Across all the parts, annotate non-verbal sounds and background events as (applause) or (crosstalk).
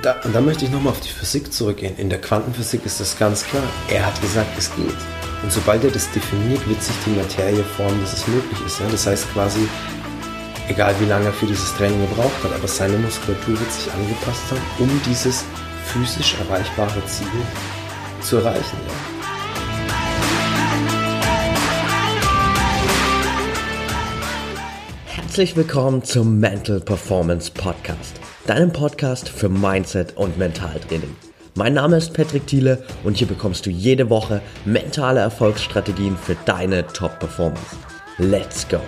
Und da, und da möchte ich nochmal auf die Physik zurückgehen. In der Quantenphysik ist das ganz klar. Er hat gesagt, es geht. Und sobald er das definiert, wird sich die Materie formen, dass es möglich ist. Ja? Das heißt quasi, egal wie lange er für dieses Training gebraucht hat, aber seine Muskulatur wird sich angepasst haben, um dieses physisch erreichbare Ziel zu erreichen. Ja? Herzlich willkommen zum Mental Performance Podcast, deinem Podcast für Mindset und Mentaltraining. Mein Name ist Patrick Thiele und hier bekommst du jede Woche mentale Erfolgsstrategien für deine Top-Performance. Let's go!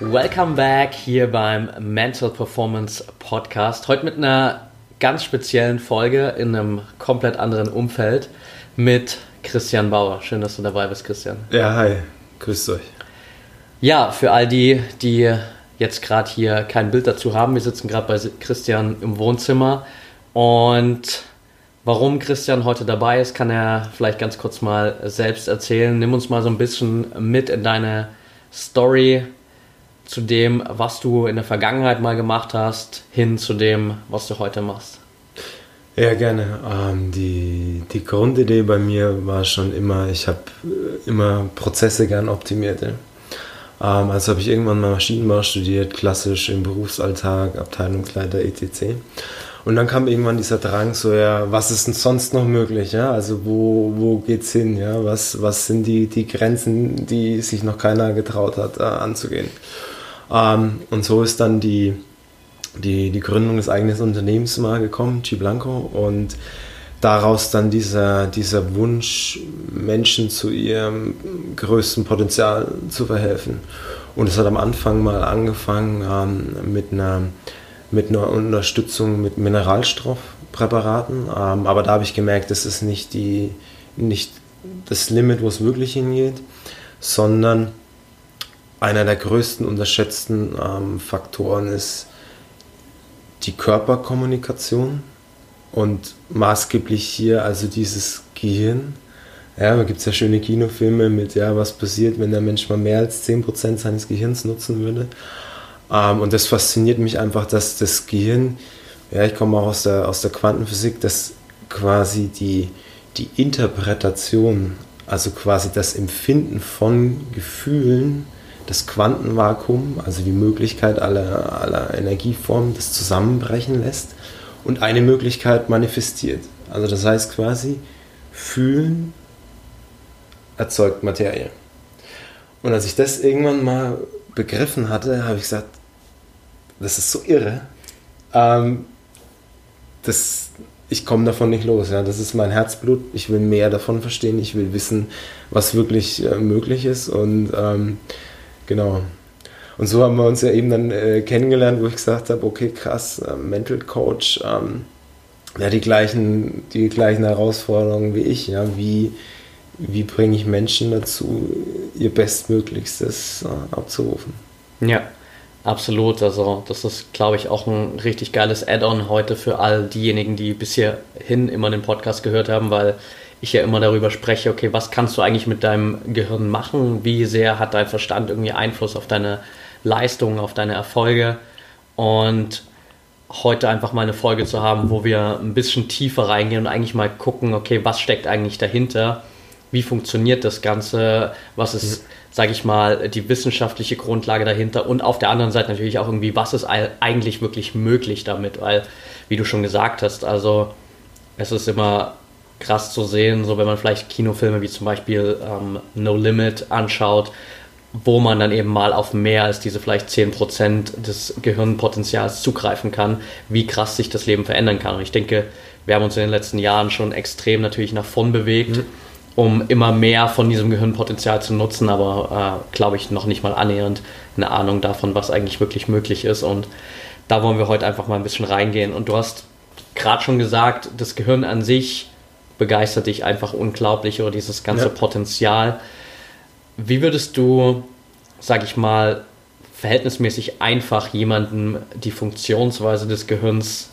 Welcome back hier beim Mental Performance Podcast. Heute mit einer ganz speziellen Folge in einem komplett anderen Umfeld mit Christian Bauer. Schön, dass du dabei bist, Christian. Ja, hi. Grüßt euch. Ja, für all die, die jetzt gerade hier kein Bild dazu haben. Wir sitzen gerade bei Christian im Wohnzimmer und warum Christian heute dabei ist, kann er vielleicht ganz kurz mal selbst erzählen. Nimm uns mal so ein bisschen mit in deine Story zu dem, was du in der Vergangenheit mal gemacht hast, hin zu dem, was du heute machst. Ja, gerne. Ähm, die, die Grundidee bei mir war schon immer, ich habe immer Prozesse gern optimiert. Ja. Ähm, also habe ich irgendwann mal Maschinenbau studiert, klassisch im Berufsalltag, Abteilungsleiter etc. Und dann kam irgendwann dieser Drang, so ja, was ist denn sonst noch möglich? Ja? Also wo, wo geht's hin? Ja? Was, was sind die, die Grenzen, die sich noch keiner getraut hat, äh, anzugehen? Ähm, und so ist dann die, die, die Gründung des eigenen Unternehmens mal gekommen, G Blanco. Und daraus dann dieser, dieser Wunsch, Menschen zu ihrem größten Potenzial zu verhelfen. Und es hat am Anfang mal angefangen ähm, mit, einer, mit einer Unterstützung mit Mineralstoffpräparaten. Ähm, aber da habe ich gemerkt, das ist nicht, die, nicht das Limit, wo es wirklich hingeht, sondern einer der größten unterschätzten ähm, Faktoren ist die Körperkommunikation und maßgeblich hier also dieses Gehirn. Ja, da gibt es ja schöne Kinofilme mit, ja, was passiert, wenn der Mensch mal mehr als 10% seines Gehirns nutzen würde. Ähm, und das fasziniert mich einfach, dass das Gehirn, ja, ich komme auch aus der, aus der Quantenphysik, dass quasi die, die Interpretation, also quasi das Empfinden von Gefühlen, das Quantenvakuum, also die Möglichkeit aller, aller Energieformen, das zusammenbrechen lässt und eine Möglichkeit manifestiert. Also das heißt quasi, fühlen erzeugt Materie. Und als ich das irgendwann mal begriffen hatte, habe ich gesagt, das ist so irre. Ähm, das, ich komme davon nicht los. Ja. Das ist mein Herzblut. Ich will mehr davon verstehen. Ich will wissen, was wirklich äh, möglich ist. Und ähm, genau. Und so haben wir uns ja eben dann äh, kennengelernt, wo ich gesagt habe, okay, krass, äh, Mental Coach, ähm, ja, die gleichen, die gleichen Herausforderungen wie ich, ja, wie, wie bringe ich Menschen dazu, ihr Bestmöglichstes äh, abzurufen. Ja, absolut. Also das ist, glaube ich, auch ein richtig geiles Add-on heute für all diejenigen, die bisher hin immer den Podcast gehört haben, weil ich ja immer darüber spreche, okay, was kannst du eigentlich mit deinem Gehirn machen? Wie sehr hat dein Verstand irgendwie Einfluss auf deine Leistungen, auf deine Erfolge? Und heute einfach mal eine Folge zu haben, wo wir ein bisschen tiefer reingehen und eigentlich mal gucken, okay, was steckt eigentlich dahinter? Wie funktioniert das Ganze? Was ist, mhm. sage ich mal, die wissenschaftliche Grundlage dahinter? Und auf der anderen Seite natürlich auch irgendwie, was ist eigentlich wirklich möglich damit? Weil, wie du schon gesagt hast, also es ist immer krass zu sehen, so wenn man vielleicht Kinofilme wie zum Beispiel ähm, No Limit anschaut, wo man dann eben mal auf mehr als diese vielleicht 10% des Gehirnpotenzials zugreifen kann, wie krass sich das Leben verändern kann. Und ich denke, wir haben uns in den letzten Jahren schon extrem natürlich nach vorn bewegt, mhm. um immer mehr von diesem Gehirnpotenzial zu nutzen, aber äh, glaube ich noch nicht mal annähernd eine Ahnung davon, was eigentlich wirklich möglich ist. Und da wollen wir heute einfach mal ein bisschen reingehen. Und du hast gerade schon gesagt, das Gehirn an sich begeistert dich einfach unglaublich oder dieses ganze ja. Potenzial. Wie würdest du, sag ich mal, verhältnismäßig einfach jemandem die Funktionsweise des Gehirns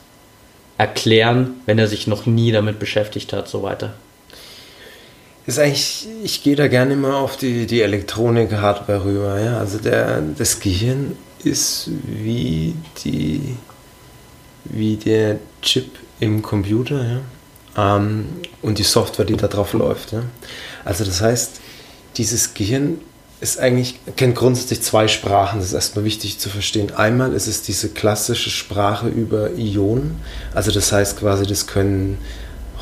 erklären, wenn er sich noch nie damit beschäftigt hat, so weiter? Ist eigentlich, ich gehe da gerne immer auf die, die Elektronik-Hardware rüber. Ja? Also der, das Gehirn ist wie, die, wie der Chip im Computer ja? ähm, und die Software, die da drauf läuft. Ja? Also das heißt, dieses Gehirn ist eigentlich, kennt grundsätzlich zwei Sprachen, das ist erstmal wichtig zu verstehen. Einmal ist es diese klassische Sprache über Ionen, also das heißt quasi, das können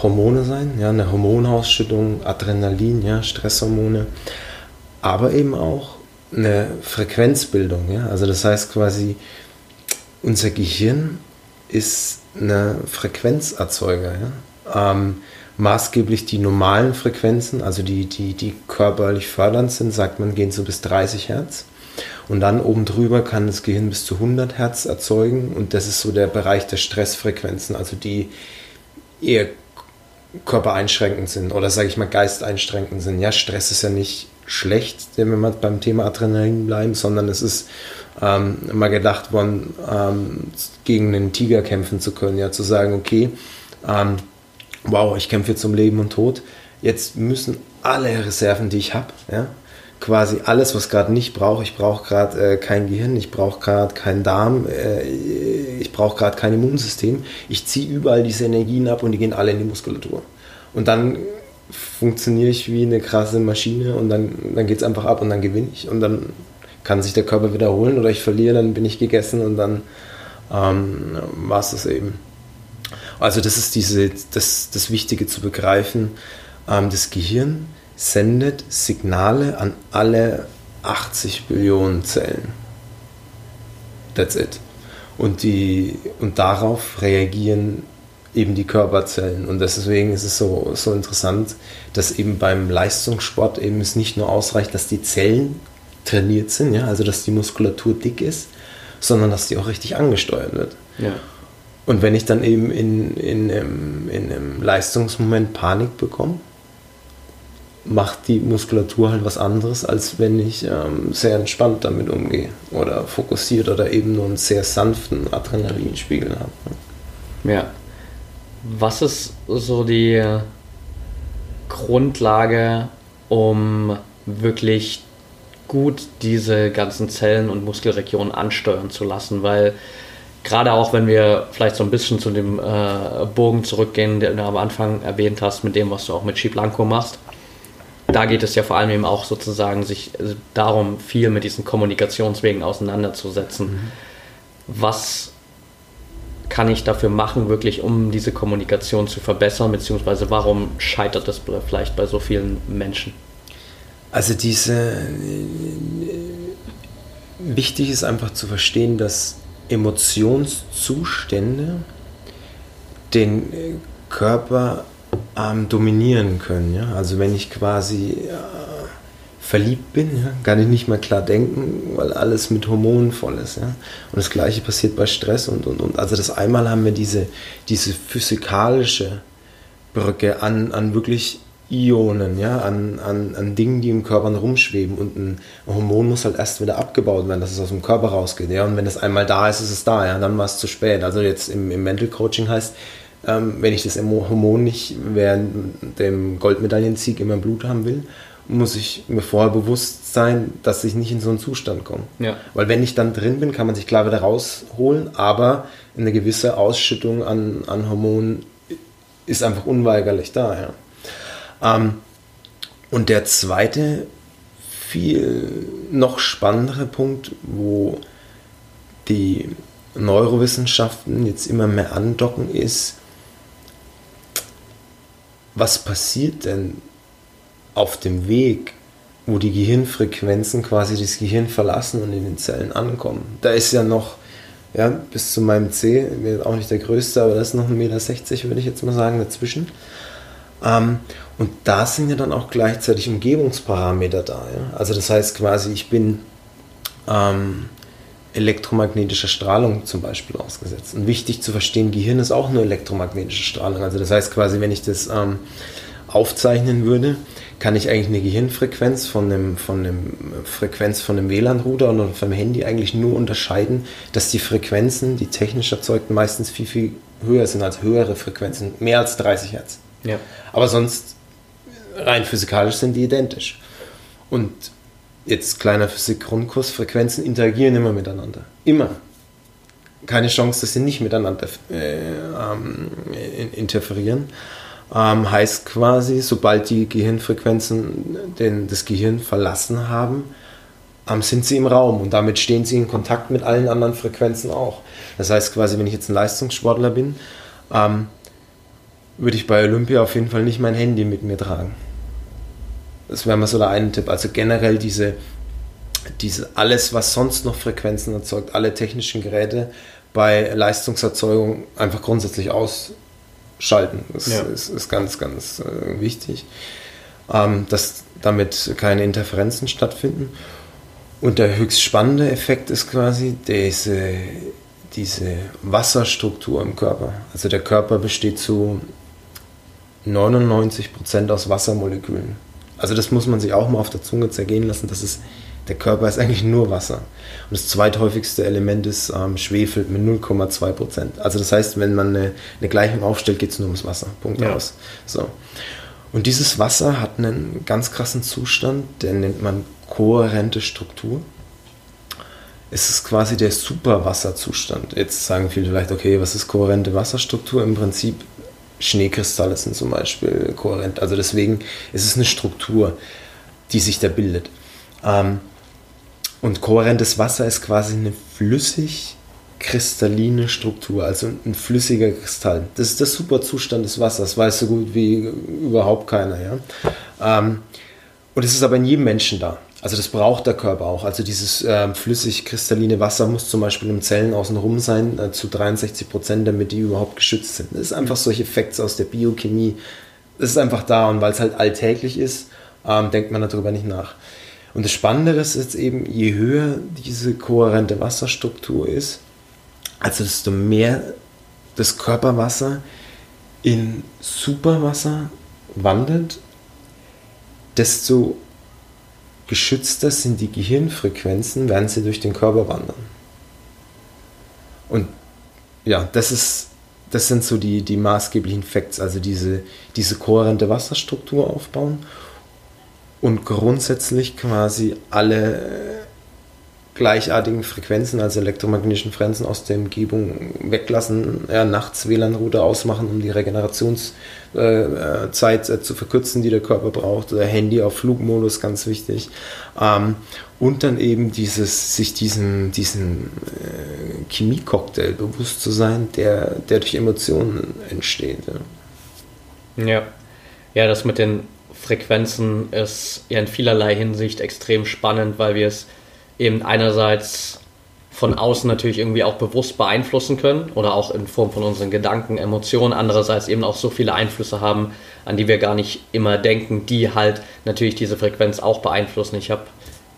Hormone sein, ja, eine Hormonausschüttung, Adrenalin, ja, Stresshormone, aber eben auch eine Frequenzbildung, ja, also das heißt quasi, unser Gehirn ist eine Frequenzerzeuger, ja. Ähm, maßgeblich die normalen Frequenzen, also die, die, die körperlich fördernd sind, sagt man, gehen so bis 30 Hertz. Und dann oben drüber kann das Gehirn bis zu 100 Hertz erzeugen. Und das ist so der Bereich der Stressfrequenzen, also die eher körpereinschränkend sind oder sage ich mal geisteinschränkend sind. Ja, Stress ist ja nicht schlecht, wenn wir beim Thema Adrenalin bleiben, sondern es ist ähm, mal gedacht worden, ähm, gegen einen Tiger kämpfen zu können. Ja, zu sagen, okay, ähm, wow, ich kämpfe jetzt um Leben und Tod. Jetzt müssen alle Reserven, die ich habe, ja, quasi alles, was gerade nicht brauche. Ich brauche gerade äh, kein Gehirn, ich brauche gerade keinen Darm, äh, ich brauche gerade kein Immunsystem. Ich ziehe überall diese Energien ab und die gehen alle in die Muskulatur. Und dann funktioniere ich wie eine krasse Maschine und dann, dann geht es einfach ab und dann gewinne ich. Und dann kann sich der Körper wiederholen oder ich verliere, dann bin ich gegessen und dann ähm, war es das eben. Also das ist diese, das, das Wichtige zu begreifen. Ähm, das Gehirn sendet Signale an alle 80 Billionen Zellen. That's it. Und, die, und darauf reagieren eben die Körperzellen. Und deswegen ist es so, so interessant, dass eben beim Leistungssport eben es nicht nur ausreicht, dass die Zellen trainiert sind, ja, also dass die Muskulatur dick ist, sondern dass die auch richtig angesteuert wird. Ja. Und wenn ich dann eben in, in, in, in einem Leistungsmoment Panik bekomme, macht die Muskulatur halt was anderes, als wenn ich ähm, sehr entspannt damit umgehe oder fokussiert oder eben nur einen sehr sanften Adrenalinspiegel habe. Ja. Was ist so die Grundlage, um wirklich gut diese ganzen Zellen und Muskelregionen ansteuern zu lassen? Weil gerade auch wenn wir vielleicht so ein bisschen zu dem äh, Bogen zurückgehen, den du am Anfang erwähnt hast, mit dem, was du auch mit Chi Blanco machst, da geht es ja vor allem eben auch sozusagen sich also darum, viel mit diesen Kommunikationswegen auseinanderzusetzen. Mhm. Was kann ich dafür machen, wirklich um diese Kommunikation zu verbessern, beziehungsweise warum scheitert das vielleicht bei so vielen Menschen? Also diese wichtig ist einfach zu verstehen, dass Emotionszustände den äh, Körper ähm, dominieren können. Ja? Also wenn ich quasi äh, verliebt bin, ja, kann ich nicht mehr klar denken, weil alles mit Hormonen voll ist. Ja? Und das gleiche passiert bei Stress und, und, und. Also das einmal haben wir diese, diese physikalische Brücke an, an wirklich Ionen, ja, an, an, an Dingen, die im Körper rumschweben. Und ein Hormon muss halt erst wieder abgebaut werden, dass es aus dem Körper rausgeht. Ja? Und wenn es einmal da ist, ist es da, ja, dann war es zu spät. Also jetzt im, im Mental Coaching heißt, ähm, wenn ich das Hormon nicht während dem Goldmedaillensieg in meinem Blut haben will, muss ich mir vorher bewusst sein, dass ich nicht in so einen Zustand komme. Ja. Weil wenn ich dann drin bin, kann man sich klar wieder rausholen, aber eine gewisse Ausschüttung an, an Hormonen ist einfach unweigerlich da. Ja. Ähm, und der zweite, viel noch spannendere Punkt, wo die Neurowissenschaften jetzt immer mehr andocken, ist, was passiert denn auf dem Weg, wo die Gehirnfrequenzen quasi das Gehirn verlassen und in den Zellen ankommen. Da ist ja noch, ja, bis zu meinem C, auch nicht der größte, aber das ist noch 1,60 Meter, würde ich jetzt mal sagen, dazwischen. Ähm, und da sind ja dann auch gleichzeitig Umgebungsparameter da. Ja? Also das heißt quasi, ich bin ähm, elektromagnetischer Strahlung zum Beispiel ausgesetzt. Und wichtig zu verstehen, Gehirn ist auch nur elektromagnetische Strahlung. Also das heißt quasi, wenn ich das ähm, aufzeichnen würde, kann ich eigentlich eine Gehirnfrequenz von einem, von einem Frequenz von einem WLAN-Router oder vom Handy eigentlich nur unterscheiden, dass die Frequenzen, die technisch erzeugten, meistens viel, viel höher sind als höhere Frequenzen, mehr als 30 Hertz. Ja. Aber sonst rein physikalisch sind die identisch. Und jetzt kleiner Physik-Grundkurs, Frequenzen interagieren immer miteinander. Immer. Keine Chance, dass sie nicht miteinander äh, ähm, interferieren. Ähm, heißt quasi, sobald die Gehirnfrequenzen den, das Gehirn verlassen haben, ähm, sind sie im Raum und damit stehen sie in Kontakt mit allen anderen Frequenzen auch. Das heißt quasi, wenn ich jetzt ein Leistungssportler bin, ähm, würde ich bei Olympia auf jeden Fall nicht mein Handy mit mir tragen. Das wäre mal so der eine Tipp. Also generell diese, diese alles, was sonst noch Frequenzen erzeugt, alle technischen Geräte bei Leistungserzeugung einfach grundsätzlich ausschalten. Das ja. ist, ist, ganz, ganz äh, wichtig, ähm, dass damit keine Interferenzen stattfinden. Und der höchst spannende Effekt ist quasi diese, diese Wasserstruktur im Körper. Also der Körper besteht zu 99% aus Wassermolekülen. Also das muss man sich auch mal auf der Zunge zergehen lassen. Das ist, der Körper ist eigentlich nur Wasser. Und das zweithäufigste Element ist ähm, Schwefel mit 0,2 Prozent. Also das heißt, wenn man eine, eine Gleichung aufstellt, geht es nur ums Wasser. Punkt ja. aus. So. Und dieses Wasser hat einen ganz krassen Zustand, den nennt man kohärente Struktur. Es ist quasi der Superwasserzustand. Jetzt sagen viele vielleicht, okay, was ist kohärente Wasserstruktur? Im Prinzip Schneekristalle sind zum Beispiel kohärent. Also deswegen ist es eine Struktur, die sich da bildet. Ähm, und kohärentes Wasser ist quasi eine flüssig kristalline Struktur, also ein flüssiger Kristall. Das ist der Superzustand des Wassers, weiß so gut wie überhaupt keiner. Ja? Ähm, und es ist aber in jedem Menschen da. Also das braucht der Körper auch. Also dieses äh, flüssig-kristalline Wasser muss zum Beispiel im Zellen außenrum sein, äh, zu 63 Prozent, damit die überhaupt geschützt sind. Das ist einfach solche Effekte aus der Biochemie. Das ist einfach da und weil es halt alltäglich ist, ähm, denkt man darüber nicht nach. Und das Spannende ist jetzt eben, je höher diese kohärente Wasserstruktur ist, also desto mehr das Körperwasser in Superwasser wandelt, desto geschützter sind die Gehirnfrequenzen, während sie durch den Körper wandern. Und ja, das ist, das sind so die, die maßgeblichen Facts, also diese, diese kohärente Wasserstruktur aufbauen und grundsätzlich quasi alle gleichartigen Frequenzen, also elektromagnetischen Frequenzen aus der Umgebung weglassen, ja, nachts WLAN-Router ausmachen, um die Regenerationszeit äh, äh, zu verkürzen, die der Körper braucht, oder Handy auf Flugmodus, ganz wichtig. Ähm, und dann eben dieses, sich diesen, diesen äh, Chemie-Cocktail bewusst zu sein, der, der durch Emotionen entsteht. Ja. ja. ja, das mit den Frequenzen ist ja in vielerlei Hinsicht extrem spannend, weil wir es eben einerseits von außen natürlich irgendwie auch bewusst beeinflussen können oder auch in Form von unseren Gedanken, Emotionen, andererseits eben auch so viele Einflüsse haben, an die wir gar nicht immer denken, die halt natürlich diese Frequenz auch beeinflussen. Ich habe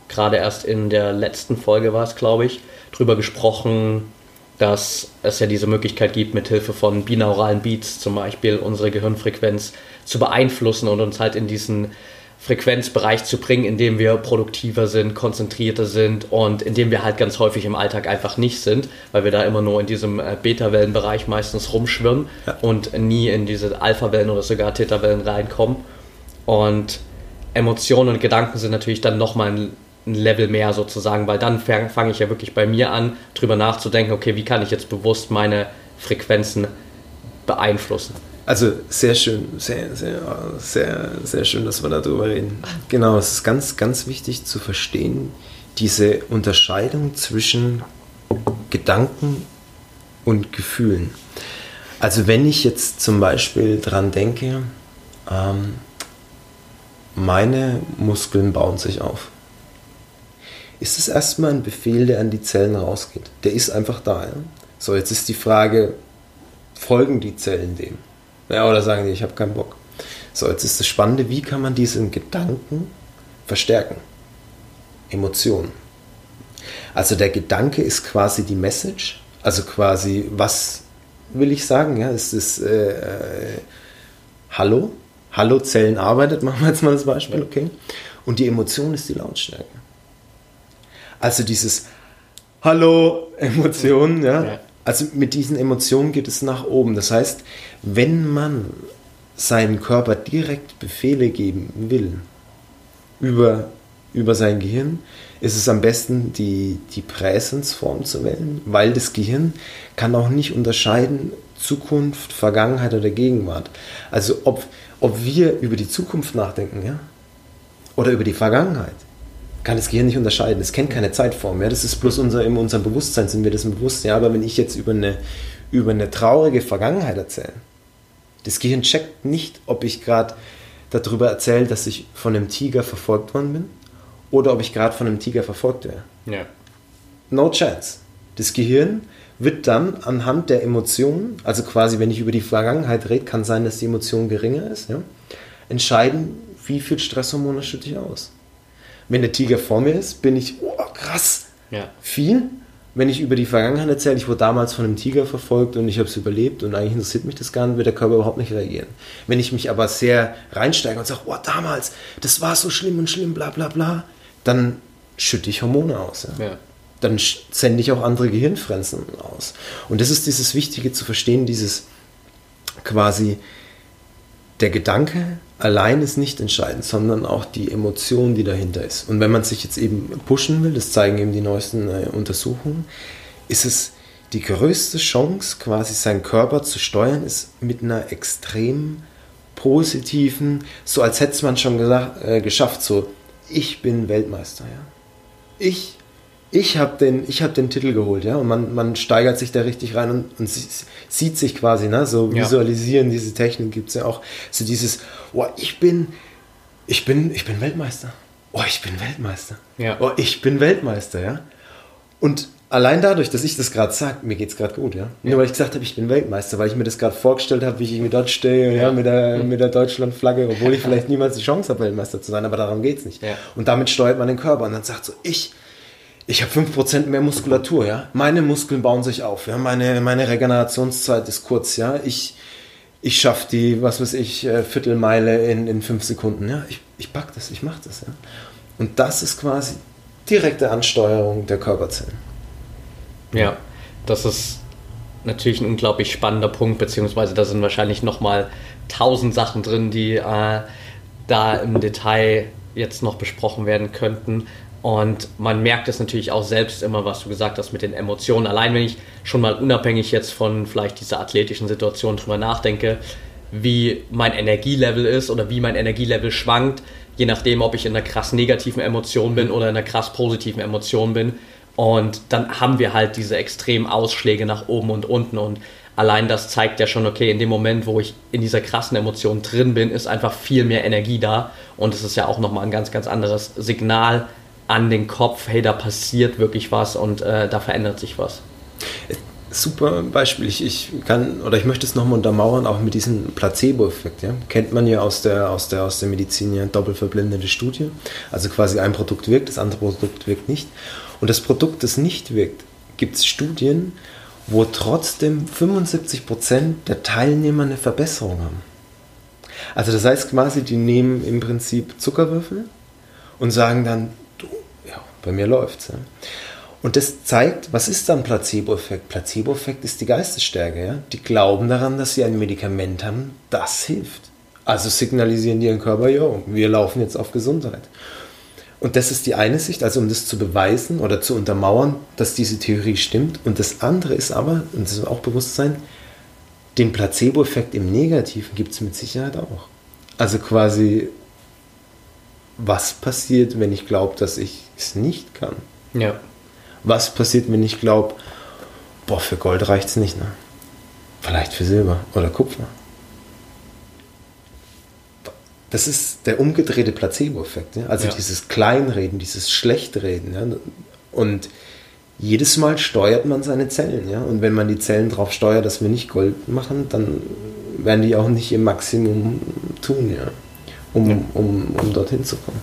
gerade erst in der letzten Folge war es, glaube ich, drüber gesprochen, dass es ja diese Möglichkeit gibt, mithilfe von binauralen Beats zum Beispiel unsere Gehirnfrequenz zu beeinflussen und uns halt in diesen Frequenzbereich zu bringen, in dem wir produktiver sind, konzentrierter sind und in dem wir halt ganz häufig im Alltag einfach nicht sind, weil wir da immer nur in diesem äh, Beta-Wellenbereich meistens rumschwimmen ja. und nie in diese Alpha-Wellen oder sogar Theta-Wellen reinkommen. Und Emotionen und Gedanken sind natürlich dann nochmal ein, ein Level mehr sozusagen, weil dann fange ich ja wirklich bei mir an, drüber nachzudenken, okay, wie kann ich jetzt bewusst meine Frequenzen beeinflussen. Also sehr schön, sehr, sehr, sehr, sehr schön, dass wir darüber reden. Genau, es ist ganz, ganz wichtig zu verstehen, diese Unterscheidung zwischen Gedanken und Gefühlen. Also wenn ich jetzt zum Beispiel dran denke, ähm, meine Muskeln bauen sich auf, ist es erstmal ein Befehl, der an die Zellen rausgeht. Der ist einfach da. Ja? So, jetzt ist die Frage, folgen die Zellen dem? Ja, oder sagen die, ich habe keinen Bock. So, jetzt ist das Spannende, wie kann man diesen Gedanken verstärken? Emotionen. Also der Gedanke ist quasi die Message, also quasi, was will ich sagen? Ja, es ist äh, äh, Hallo, Hallo Zellen arbeitet, (laughs) machen wir jetzt mal das Beispiel, okay? Und die Emotion ist die Lautstärke. Also dieses Hallo Emotionen, ja, ja also mit diesen Emotionen geht es nach oben. Das heißt, wenn man seinem Körper direkt Befehle geben will, über über sein Gehirn, ist es am besten, die, die Präsensform zu wählen, weil das Gehirn kann auch nicht unterscheiden Zukunft, Vergangenheit oder Gegenwart. Also ob, ob wir über die Zukunft nachdenken, ja, oder über die Vergangenheit, kann das Gehirn nicht unterscheiden. Es kennt keine Zeitform. Ja? Das ist bloß unser, in unserem Bewusstsein sind wir das bewusst. Ja? Aber wenn ich jetzt über eine, über eine traurige Vergangenheit erzähle, das Gehirn checkt nicht, ob ich gerade darüber erzähle, dass ich von einem Tiger verfolgt worden bin oder ob ich gerade von einem Tiger verfolgt werde. Ja. No chance. Das Gehirn wird dann anhand der Emotionen, also quasi wenn ich über die Vergangenheit rede, kann sein, dass die Emotion geringer ist, ja, entscheiden, wie viel Stresshormone schütte ich aus. Wenn der Tiger vor mir ist, bin ich, oh krass, ja. viel. Wenn ich über die Vergangenheit erzähle, ich wurde damals von einem Tiger verfolgt und ich habe es überlebt und eigentlich interessiert mich das gar nicht, wird der Körper überhaupt nicht reagieren. Wenn ich mich aber sehr reinsteige und sage, oh damals, das war so schlimm und schlimm, bla bla bla, dann schütte ich Hormone aus. Ja. ja. Dann sende ich auch andere Gehirnfrenzen aus. Und das ist dieses Wichtige zu verstehen, dieses quasi der Gedanke allein ist nicht entscheidend, sondern auch die Emotion, die dahinter ist. Und wenn man sich jetzt eben pushen will, das zeigen eben die neuesten äh, Untersuchungen, ist es die größte Chance, quasi seinen Körper zu steuern, ist mit einer extrem positiven, so als hätte man schon gesagt, äh, geschafft, so ich bin Weltmeister, ja. Ich, ich habe den, hab den Titel geholt, ja. Und man, man steigert sich da richtig rein und, und sieht sich quasi, ne? So visualisieren, ja. diese Technik gibt es ja auch. So dieses, oh, ich bin, ich bin, ich bin Weltmeister. Oh, ich bin Weltmeister. Ja. Oh, ich bin Weltmeister, ja. Und allein dadurch, dass ich das gerade sage, mir geht es gerade gut, ja. Nur weil ich gesagt habe, ich bin Weltmeister, weil ich mir das gerade vorgestellt habe, wie ich irgendwie dort stehe, ja, ja mit der, mit der Deutschlandflagge, obwohl ich (laughs) vielleicht niemals die Chance habe, Weltmeister zu sein, aber darum geht es nicht. Ja. Und damit steuert man den Körper und dann sagt so, ich, ich habe 5% mehr Muskulatur, ja. Meine Muskeln bauen sich auf, ja. Meine, meine Regenerationszeit ist kurz, ja. Ich, ich schaffe die, was weiß ich, äh, Viertelmeile in, in fünf Sekunden, ja. Ich, ich pack das, ich mache das, ja. Und das ist quasi direkte Ansteuerung der Körperzellen. Ja, das ist natürlich ein unglaublich spannender Punkt, beziehungsweise da sind wahrscheinlich nochmal tausend Sachen drin, die äh, da im Detail jetzt noch besprochen werden könnten. Und man merkt es natürlich auch selbst immer, was du gesagt hast mit den Emotionen. Allein wenn ich schon mal unabhängig jetzt von vielleicht dieser athletischen Situation drüber nachdenke, wie mein Energielevel ist oder wie mein Energielevel schwankt, je nachdem, ob ich in einer krass negativen Emotion bin oder in einer krass positiven Emotion bin, und dann haben wir halt diese extremen Ausschläge nach oben und unten. Und allein das zeigt ja schon, okay, in dem Moment, wo ich in dieser krassen Emotion drin bin, ist einfach viel mehr Energie da. Und es ist ja auch nochmal ein ganz, ganz anderes Signal an den Kopf, hey, da passiert wirklich was und äh, da verändert sich was. Super Beispiel. Ich, kann oder ich möchte es nochmal untermauern, auch mit diesem Placebo-Effekt. Ja? Kennt man ja aus der, aus der, aus der Medizin ja doppelverblendete Studie. Also quasi ein Produkt wirkt, das andere Produkt wirkt nicht. Und das Produkt, das nicht wirkt, gibt es Studien, wo trotzdem 75% der Teilnehmer eine Verbesserung haben. Also das heißt quasi, die nehmen im Prinzip Zuckerwürfel und sagen dann, bei mir läuft's. Ja. Und das zeigt, was ist dann Placebo-Effekt? Placebo-Effekt ist die Geistesstärke. Ja? Die glauben daran, dass sie ein Medikament haben, das hilft. Also signalisieren die ihren Körper, ja, wir laufen jetzt auf Gesundheit. Und das ist die eine Sicht, also um das zu beweisen oder zu untermauern, dass diese Theorie stimmt. Und das andere ist aber, und das ist auch Bewusstsein, den Placebo-Effekt im Negativen gibt es mit Sicherheit auch. Also quasi, was passiert, wenn ich glaube, dass ich es nicht kann? Ja. Was passiert, wenn ich glaube, boah, für Gold reicht es nicht, ne? Vielleicht für Silber oder Kupfer. Das ist der umgedrehte Placebo-Effekt. Ja? Also ja. dieses Kleinreden, dieses Schlechtreden. Ja? Und jedes Mal steuert man seine Zellen. Ja? Und wenn man die Zellen darauf steuert, dass wir nicht Gold machen, dann werden die auch nicht im Maximum tun, ja? Um, ja. um, um dorthin zu kommen.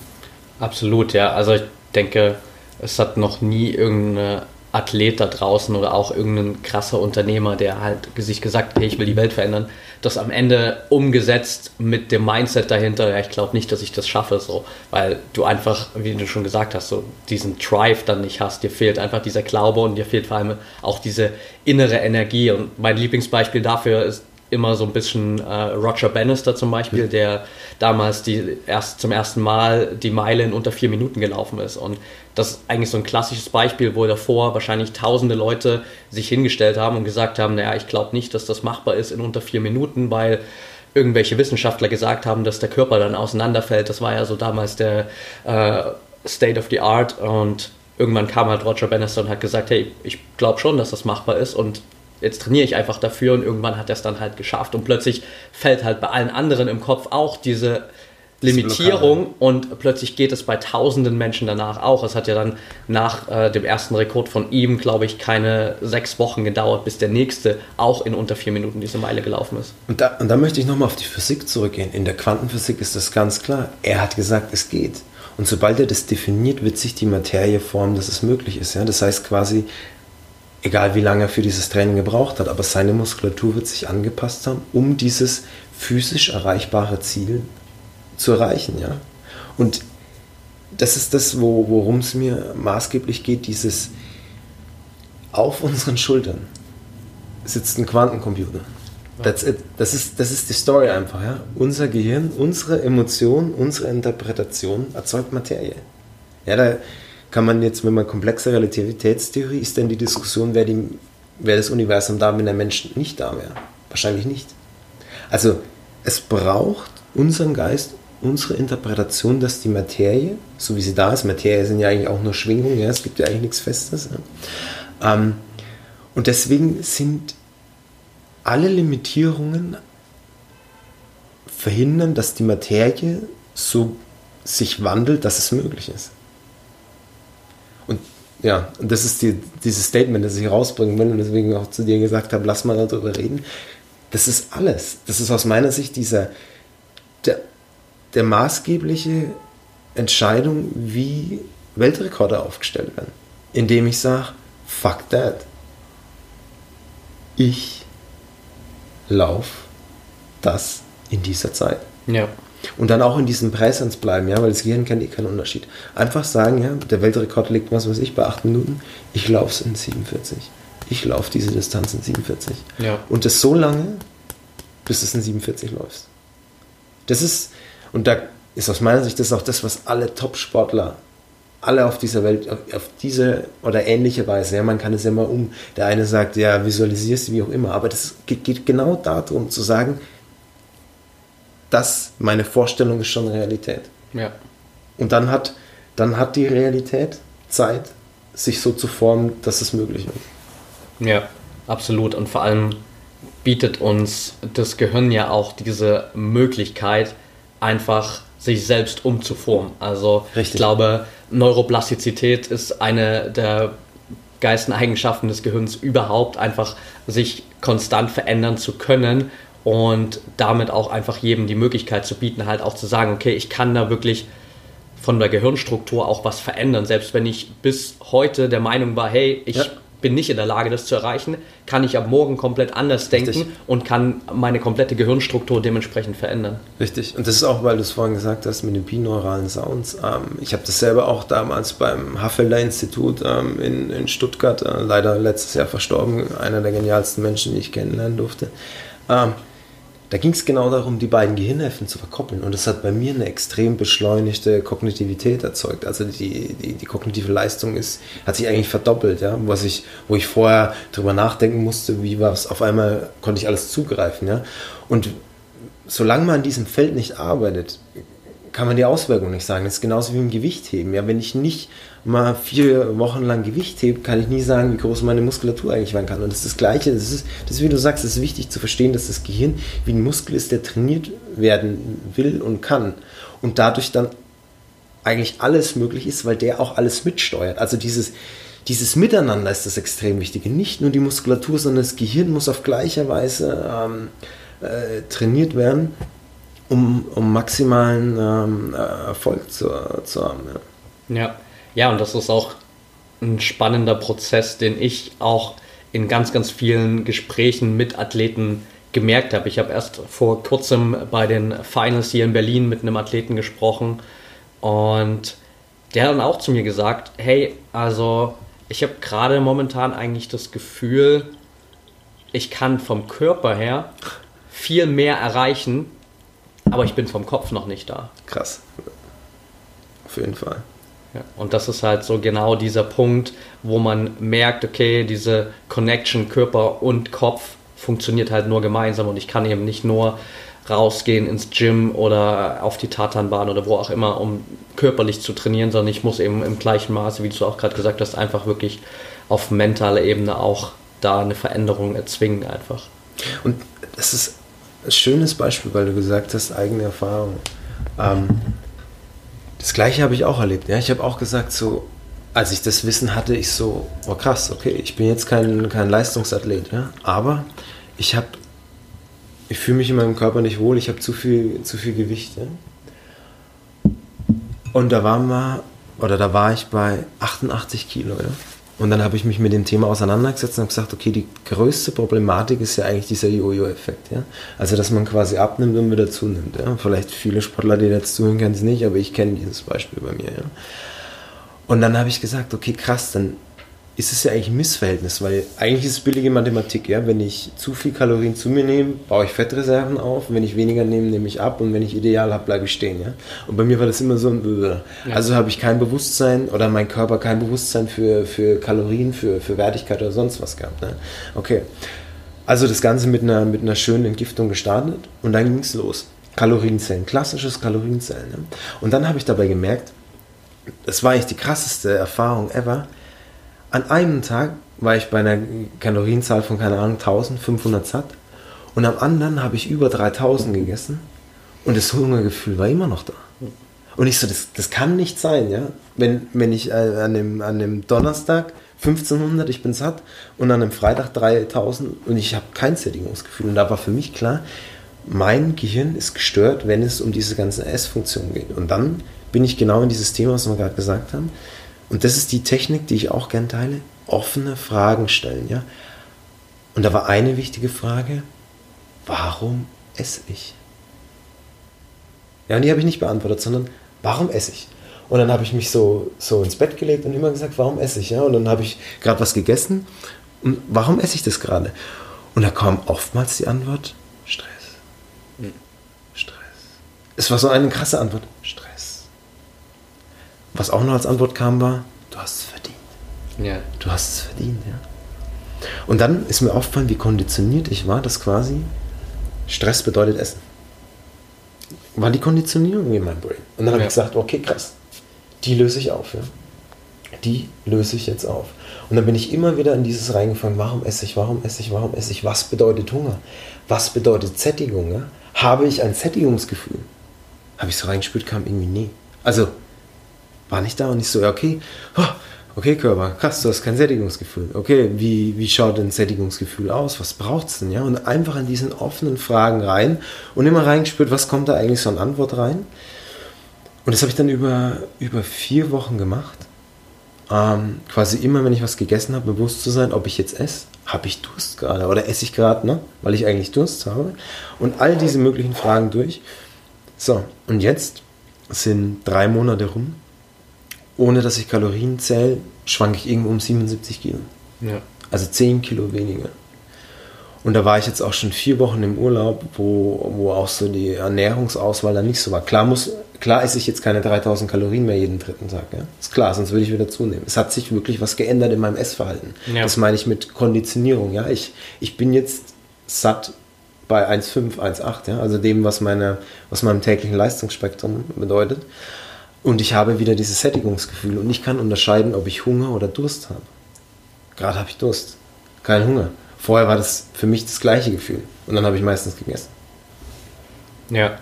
Absolut, ja. Also ich denke, es hat noch nie irgendeine Athlet da draußen oder auch irgendein krasser Unternehmer, der halt sich gesagt hat, hey, ich will die Welt verändern, das am Ende umgesetzt mit dem Mindset dahinter, ja, ich glaube nicht, dass ich das schaffe, so, weil du einfach, wie du schon gesagt hast, so diesen Drive dann nicht hast, dir fehlt einfach dieser Glaube und dir fehlt vor allem auch diese innere Energie und mein Lieblingsbeispiel dafür ist immer so ein bisschen äh, Roger Bannister zum Beispiel, mhm. der damals die erst zum ersten Mal die Meile in unter vier Minuten gelaufen ist. Und das ist eigentlich so ein klassisches Beispiel, wo davor wahrscheinlich tausende Leute sich hingestellt haben und gesagt haben, naja, ich glaube nicht, dass das machbar ist in unter vier Minuten, weil irgendwelche Wissenschaftler gesagt haben, dass der Körper dann auseinanderfällt. Das war ja so damals der äh, State of the Art und irgendwann kam halt Roger Bannister und hat gesagt, hey, ich glaube schon, dass das machbar ist und jetzt trainiere ich einfach dafür und irgendwann hat er es dann halt geschafft und plötzlich fällt halt bei allen anderen im Kopf auch diese Limitierung und plötzlich geht es bei tausenden Menschen danach auch. Es hat ja dann nach äh, dem ersten Rekord von ihm, glaube ich, keine sechs Wochen gedauert, bis der nächste auch in unter vier Minuten diese Meile gelaufen ist. Und da, und da möchte ich nochmal auf die Physik zurückgehen. In der Quantenphysik ist das ganz klar. Er hat gesagt, es geht. Und sobald er das definiert, wird sich die Materie formen, dass es möglich ist. Ja? Das heißt quasi, egal wie lange er für dieses Training gebraucht hat, aber seine Muskulatur wird sich angepasst haben, um dieses physisch erreichbare Ziel zu erreichen. Ja? Und das ist das, wo, worum es mir maßgeblich geht, dieses auf unseren Schultern sitzt ein Quantencomputer. Das ist, das ist die Story einfach. Ja? Unser Gehirn, unsere Emotion, unsere Interpretation erzeugt Materie. Ja, da kann man jetzt, wenn man komplexe Relativitätstheorie ist, denn die Diskussion, wer, die, wer das Universum da, wenn der Mensch nicht da wäre. Wahrscheinlich nicht. Also es braucht unseren Geist, unsere Interpretation, dass die Materie, so wie sie da ist, Materie sind ja eigentlich auch nur Schwingungen, ja, es gibt ja eigentlich nichts Festes. Ja. Ähm, und deswegen sind alle Limitierungen verhindern, dass die Materie so sich wandelt, dass es möglich ist. Ja, und das ist die, dieses Statement, das ich rausbringen will und deswegen auch zu dir gesagt habe, lass mal darüber reden. Das ist alles. Das ist aus meiner Sicht dieser, der der maßgebliche Entscheidung, wie Weltrekorde aufgestellt werden. Indem ich sage, fuck that. Ich laufe das in dieser Zeit. Ja. Und dann auch in diesem Präsenz bleiben, ja, weil das Gehirn kennt eh keinen Unterschied. Einfach sagen, ja, der Weltrekord liegt, was weiß ich, bei 8 Minuten. Ich laufe es in 47. Ich laufe diese Distanz in 47. Ja. Und das so lange, bis es in 47 läufst. Das ist, und da ist aus meiner Sicht das auch das, was alle Top-Sportler, alle auf dieser Welt, auf, auf, diese oder ähnliche Weise, ja, man kann es ja mal um, der eine sagt, ja, visualisierst du wie auch immer, aber das geht, geht genau darum zu sagen, dass meine Vorstellung ist schon Realität. Ja. Und dann hat, dann hat die Realität Zeit, sich so zu formen, dass es möglich ist. Ja, absolut. Und vor allem bietet uns das Gehirn ja auch diese Möglichkeit, einfach sich selbst umzuformen. Also Richtig. ich glaube, Neuroplastizität ist eine der geilsten Eigenschaften des Gehirns überhaupt, einfach sich konstant verändern zu können und damit auch einfach jedem die Möglichkeit zu bieten, halt auch zu sagen, okay, ich kann da wirklich von der Gehirnstruktur auch was verändern. Selbst wenn ich bis heute der Meinung war, hey, ich ja bin nicht in der Lage, das zu erreichen, kann ich ab morgen komplett anders denken Richtig. und kann meine komplette Gehirnstruktur dementsprechend verändern. Richtig. Und das ist auch, weil du es vorhin gesagt hast mit den binauralen Sounds. Ähm, ich habe das selber auch damals beim Haffelder Institut ähm, in, in Stuttgart, äh, leider letztes Jahr verstorben, einer der genialsten Menschen, die ich kennenlernen durfte. Ähm, da ging es genau darum, die beiden Gehirnhälften zu verkoppeln. Und das hat bei mir eine extrem beschleunigte Kognitivität erzeugt. Also die, die, die kognitive Leistung ist, hat sich eigentlich verdoppelt, ja. Was ich, wo ich vorher drüber nachdenken musste, wie war es, auf einmal konnte ich alles zugreifen, ja. Und solange man in diesem Feld nicht arbeitet, kann man die Auswirkungen nicht sagen. Das ist genauso wie im Gewichtheben. Ja, wenn ich nicht mal vier Wochen lang Gewicht hebe, kann ich nie sagen, wie groß meine Muskulatur eigentlich werden kann. Und das ist das Gleiche. Das ist, das ist wie du sagst, es ist wichtig zu verstehen, dass das Gehirn wie ein Muskel ist, der trainiert werden will und kann. Und dadurch dann eigentlich alles möglich ist, weil der auch alles mitsteuert. Also dieses, dieses Miteinander ist das extrem Wichtige. Nicht nur die Muskulatur, sondern das Gehirn muss auf gleicher Weise ähm, äh, trainiert werden um, um maximalen ähm, Erfolg zu, zu haben. Ja. ja. Ja, und das ist auch ein spannender Prozess, den ich auch in ganz, ganz vielen Gesprächen mit Athleten gemerkt habe. Ich habe erst vor kurzem bei den Finals hier in Berlin mit einem Athleten gesprochen und der hat dann auch zu mir gesagt, hey, also ich habe gerade momentan eigentlich das Gefühl, ich kann vom Körper her viel mehr erreichen, aber ich bin vom Kopf noch nicht da. Krass. Auf jeden Fall. Und das ist halt so genau dieser Punkt, wo man merkt, okay, diese Connection Körper und Kopf funktioniert halt nur gemeinsam und ich kann eben nicht nur rausgehen ins Gym oder auf die Tatanbahn oder wo auch immer, um körperlich zu trainieren, sondern ich muss eben im gleichen Maße, wie du auch gerade gesagt hast, einfach wirklich auf mentaler Ebene auch da eine Veränderung erzwingen einfach. Und das ist ein schönes Beispiel, weil du gesagt hast, eigene Erfahrung. Ähm, das gleiche habe ich auch erlebt. Ja? Ich habe auch gesagt, so, als ich das Wissen hatte, ich so, oh krass, okay, ich bin jetzt kein, kein Leistungsathlet, ja? aber ich habe, ich fühle mich in meinem Körper nicht wohl, ich habe zu viel, zu viel Gewicht. Ja? Und da waren wir, oder da war ich bei 88 Kilo. Ja? Und dann habe ich mich mit dem Thema auseinandergesetzt und habe gesagt, okay, die größte Problematik ist ja eigentlich dieser Jojo-Effekt. Ja? Also, dass man quasi abnimmt und wieder zunimmt. Ja? Vielleicht viele Sportler, die jetzt zuhören, kennen es nicht, aber ich kenne dieses Beispiel bei mir. Ja? Und dann habe ich gesagt, okay, krass, dann ist es ja eigentlich ein Missverhältnis, weil eigentlich ist es billige Mathematik, ja. Wenn ich zu viel Kalorien zu mir nehme, baue ich Fettreserven auf, wenn ich weniger nehme, nehme ich ab und wenn ich ideal habe, bleibe ich stehen, ja. Und bei mir war das immer so ein ja. Also habe ich kein Bewusstsein oder mein Körper kein Bewusstsein für, für Kalorien, für, für Wertigkeit oder sonst was gehabt. Ne? Okay. Also das Ganze mit einer, mit einer schönen Entgiftung gestartet und dann ging es los. Kalorienzellen, klassisches Kalorienzellen. Ne? Und dann habe ich dabei gemerkt, das war eigentlich die krasseste Erfahrung ever an einem Tag war ich bei einer Kalorienzahl von, keine Ahnung, 1500 satt und am anderen habe ich über 3000 gegessen und das Hungergefühl war immer noch da. Und ich so, das, das kann nicht sein, ja. Wenn, wenn ich äh, an, dem, an dem Donnerstag 1500, ich bin satt und an einem Freitag 3000 und ich habe kein Sättigungsgefühl. Und da war für mich klar, mein Gehirn ist gestört, wenn es um diese ganzen Essfunktionen geht. Und dann bin ich genau in dieses Thema, was wir gerade gesagt haben, und das ist die Technik, die ich auch gern teile, offene Fragen stellen, ja. Und da war eine wichtige Frage, warum esse ich? Ja, und die habe ich nicht beantwortet, sondern warum esse ich? Und dann habe ich mich so, so ins Bett gelegt und immer gesagt, warum esse ich? Ja? Und dann habe ich gerade was gegessen und warum esse ich das gerade? Und da kam oftmals die Antwort, Stress. Hm. Stress. Es war so eine krasse Antwort. Was auch noch als Antwort kam, war, du hast es verdient. Ja. Du hast es verdient, ja. Und dann ist mir aufgefallen, wie konditioniert ich war, dass quasi Stress bedeutet Essen. War die Konditionierung in meinem Brain. Und dann habe ja. ich gesagt, okay, krass, die löse ich auf. Ja. Die löse ich jetzt auf. Und dann bin ich immer wieder in dieses reingefangen, warum esse ich, warum esse ich, warum esse ich, was bedeutet Hunger, was bedeutet Sättigung. Ja? Habe ich ein Sättigungsgefühl? Habe ich so reingespürt, kam irgendwie nie. Also war nicht da und ich so, ja, okay, okay, Körper, krass, du hast kein Sättigungsgefühl. Okay, wie, wie schaut denn Sättigungsgefühl aus? Was braucht es denn? Ja? Und einfach in diesen offenen Fragen rein und immer reingespürt, was kommt da eigentlich so an Antwort rein? Und das habe ich dann über, über vier Wochen gemacht. Ähm, quasi immer, wenn ich was gegessen habe, bewusst zu sein, ob ich jetzt esse, habe ich Durst gerade oder esse ich gerade, ne? weil ich eigentlich Durst habe. Und all diese möglichen Fragen durch. So, und jetzt sind drei Monate rum ohne dass ich Kalorien zähle, schwanke ich irgendwo um 77 Kilo. Ja. Also 10 Kilo weniger. Und da war ich jetzt auch schon vier Wochen im Urlaub, wo, wo auch so die Ernährungsauswahl dann nicht so war. Klar, muss, klar esse ich jetzt keine 3000 Kalorien mehr jeden dritten Tag. Ja? Ist klar, sonst würde ich wieder zunehmen. Es hat sich wirklich was geändert in meinem Essverhalten. Ja. Das meine ich mit Konditionierung. Ja? Ich, ich bin jetzt satt bei 1,5, 1,8, ja? also dem, was, meine, was meinem täglichen Leistungsspektrum bedeutet. Und ich habe wieder dieses Sättigungsgefühl und ich kann unterscheiden, ob ich Hunger oder Durst habe. Gerade habe ich Durst, kein Hunger. Vorher war das für mich das gleiche Gefühl und dann habe ich meistens gegessen. Ja,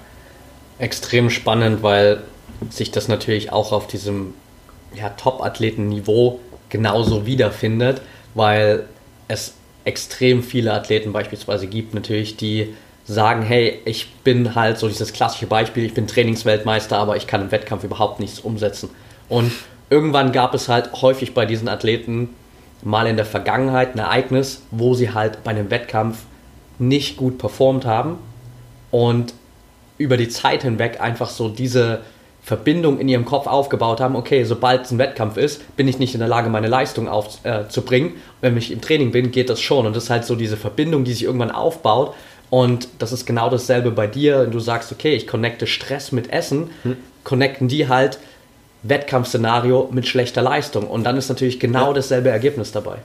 extrem spannend, weil sich das natürlich auch auf diesem ja, Top-Athleten-Niveau genauso wiederfindet, weil es extrem viele Athleten beispielsweise gibt, natürlich, die sagen, hey, ich bin halt so dieses klassische Beispiel, ich bin Trainingsweltmeister, aber ich kann im Wettkampf überhaupt nichts umsetzen. Und irgendwann gab es halt häufig bei diesen Athleten mal in der Vergangenheit ein Ereignis, wo sie halt bei einem Wettkampf nicht gut performt haben und über die Zeit hinweg einfach so diese Verbindung in ihrem Kopf aufgebaut haben, okay, sobald es ein Wettkampf ist, bin ich nicht in der Lage, meine Leistung aufzubringen. Äh, Wenn ich im Training bin, geht das schon. Und das ist halt so diese Verbindung, die sich irgendwann aufbaut Und das ist genau dasselbe bei dir. Du sagst, okay, ich connecte Stress mit Essen, hm. connecten die halt Wettkampfszenario mit schlechter Leistung. Und dann ist natürlich genau ja. dasselbe Ergebnis dabei.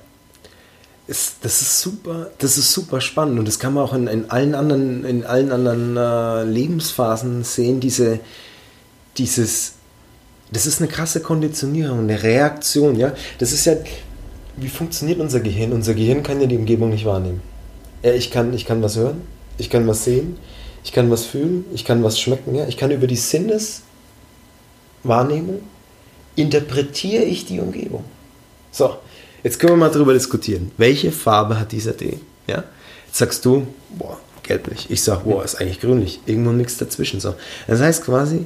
Ist, das ist super, das ist super spannend und das kann man auch in, in allen anderen, in allen anderen äh, Lebensphasen sehen, diese, dieses, das ist eine krasse Konditionierung, eine Reaktion, ja. Das ist ja, wie funktioniert unser Gehirn? Unser Gehirn kann ja die Umgebung nicht wahrnehmen. Ja, ich kann, ich kann was hören, ich kann was sehen, ich kann was fühlen, ich kann was schmecken, ja. Ich kann über die Sinneswahrnehmung interpretiere ich die Umgebung. So, jetzt können wir mal darüber diskutieren. Welche Farbe hat dieser Tee? Ja? Jetzt sagst du, boah, gelblich. Ich sag, boah, ist eigentlich grünlich. Irgendwo nichts dazwischen. So. Das heißt quasi,